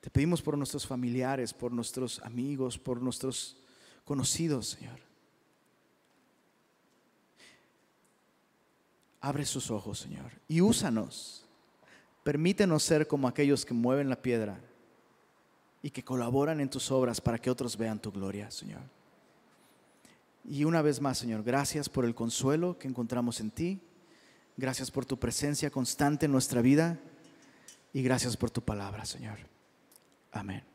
Te pedimos por nuestros familiares, por nuestros amigos, por nuestros conocidos, Señor. Abre sus ojos, Señor, y úsanos. Permítenos ser como aquellos que mueven la piedra y que colaboran en tus obras para que otros vean tu gloria, Señor. Y una vez más, Señor, gracias por el consuelo que encontramos en ti. Gracias por tu presencia constante en nuestra vida. Y gracias por tu palabra, Señor. Amén.